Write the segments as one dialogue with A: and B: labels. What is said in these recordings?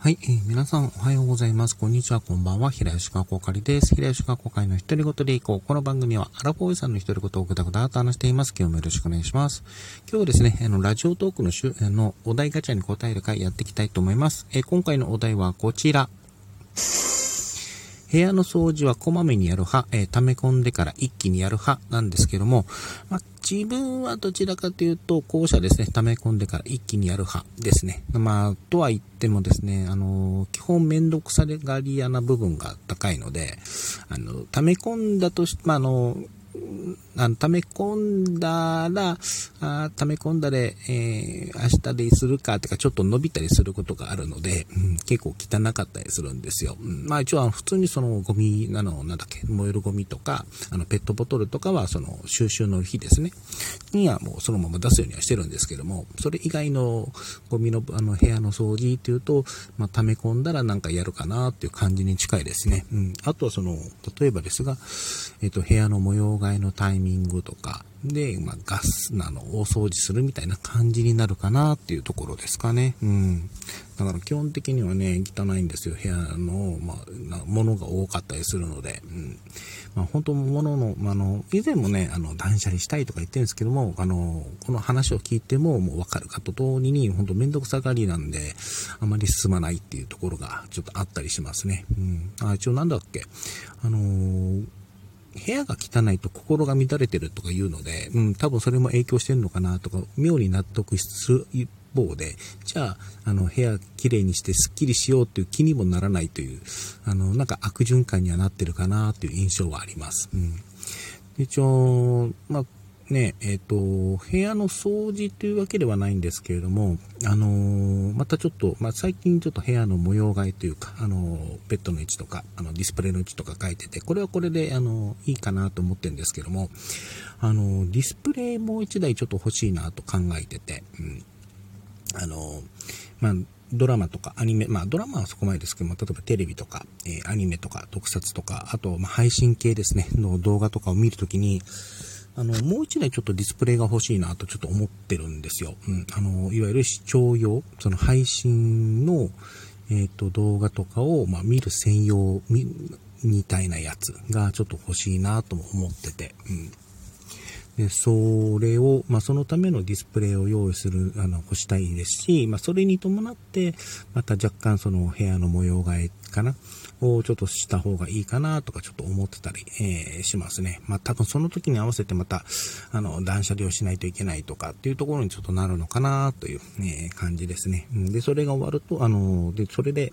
A: はい、えー、皆さんおはようございます。こんにちは、こんばんは。平吉川こかりです。平吉川こかりの一人ごとでいこう。この番組はアラフォーさんの一人ごとをぐだぐだと話しています。今日もよろしくお願いします。今日はですね、あの、ラジオトークの週のお題ガチャに答える回やっていきたいと思います。えー、今回のお題はこちら。部屋の掃除はこまめにやる派、えー、溜め込んでから一気にやる派なんですけども、まあ、自分はどちらかというと、後者ですね、溜め込んでから一気にやる派ですね。まあ、とは言ってもですね、あの、基本めんどくさがり屋な部分が高いので、あの、溜め込んだとし、まあ、あの、あの、溜め込んだら、あ溜め込んだで、えー、明日でするかとか、ちょっと伸びたりすることがあるので、うん、結構汚かったりするんですよ。うん、まあ一応、普通にそのゴミ、あの、なんだっけ、燃えるゴミとか、あの、ペットボトルとかは、その、収集の日ですね。にはもうそのまま出すようにはしてるんですけども、それ以外のゴミの、あの、部屋の掃除っていうと、まあ、溜め込んだらなんかやるかなっていう感じに近いですね。うん。あとはその、例えばですが、えっ、と、部屋の模様替のタイミングとか、で、まあ、ガスなのを掃除するみたいな感じになるかなっていうところですかね。うん。だから基本的にはね、汚いんですよ。部屋の、まあ、物が多かったりするので。うん。まあ、本当物の、まあ、の、以前もね、あの、断捨離したいとか言ってるんですけども、あの、この話を聞いても、もうわかるかと同時に、本当めんどくさがりなんで、あまり進まないっていうところがちょっとあったりしますね。うん。あ、一応なんだっけ？あのー部屋が汚いと心が乱れてるとか言うので、うん、多分それも影響してるのかなとか、妙に納得する一方で、じゃあ、あの、部屋きれいにしてスッキリしようっていう気にもならないという、あの、なんか悪循環にはなってるかなという印象はあります。うん。一応、まあ、ね、えっ、ー、と、部屋の掃除というわけではないんですけれども、あのー、またちょっと、まあ、最近ちょっと部屋の模様替えというか、あのー、ベッドの位置とか、あの、ディスプレイの位置とか書いてて、これはこれで、あのいいかなと思ってるんですけども、あのディスプレイもう一台ちょっと欲しいなと考えてて、うん。あのまあ、ドラマとかアニメ、まあドラマはそこまでですけども、例えばテレビとか、え、アニメとか特撮とか、あと、ま、配信系ですね、の動画とかを見るときに、あの、もう一台ちょっとディスプレイが欲しいなとちょっと思ってるんですよ。うん。あの、いわゆる視聴用、その配信の、えっ、ー、と、動画とかを、まあ、見る専用み、みたいなやつがちょっと欲しいなとも思ってて、うん。で、それを、まあ、そのためのディスプレイを用意する、あの、欲したいですし、まあ、それに伴って、また若干その部屋の模様替えかなをちょっとした方がいいかなとかちょっと思ってたり、えー、しますね。まあ、多分その時に合わせてまた、あの、断捨離をしないといけないとかっていうところにちょっとなるのかなという、えー、感じですね。で、それが終わると、あの、で、それで、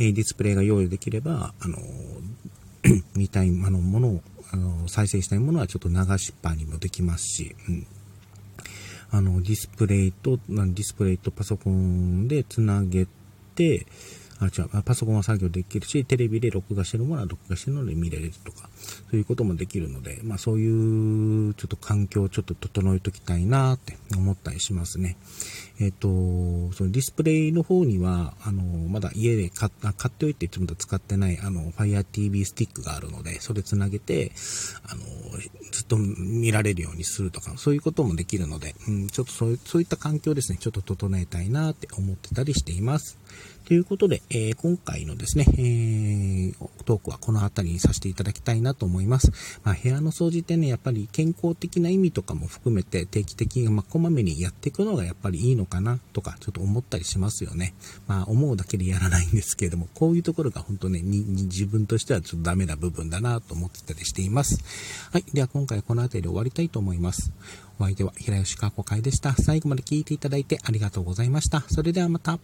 A: え、ディスプレイが用意できれば、あの、見たい、あの、ものを、あの、再生したいものはちょっと流しっぱにもできますし、うん。あの、ディスプレイと、ディスプレイとパソコンで繋げて、あ、違う、パソコンは作業できるし、テレビで録画してるものは録画してるので見れるとか、そういうこともできるので、まあそういうちょっと環境をちょっと整えときたいなって思ったりしますね。えっ、ー、と、そのディスプレイの方には、あの、まだ家で買買っておいてちょっと使ってない、あの、Fire TV スティックがあるので、それつなげて、あの、と見られるようにするとか、そういうこともできるので、うん、ちょっとそういうそういった環境ですね、ちょっと整えたいなって思ってたりしています。ということで、えー、今回のですね、えー、トークはこの辺りにさせていただきたいなと思います。まあ、部屋の掃除ってね、やっぱり健康的な意味とかも含めて定期的に、まあ、こまめにやっていくのがやっぱりいいのかなとか、ちょっと思ったりしますよね。まあ、思うだけでやらないんですけれども、こういうところが本当ね、に自分としてはちょっとダメな部分だなと思ってたりしています。はい。では今回この辺りで終わりたいと思います。お相手は平吉川子会でした。最後まで聞いていただいてありがとうございました。それではまた。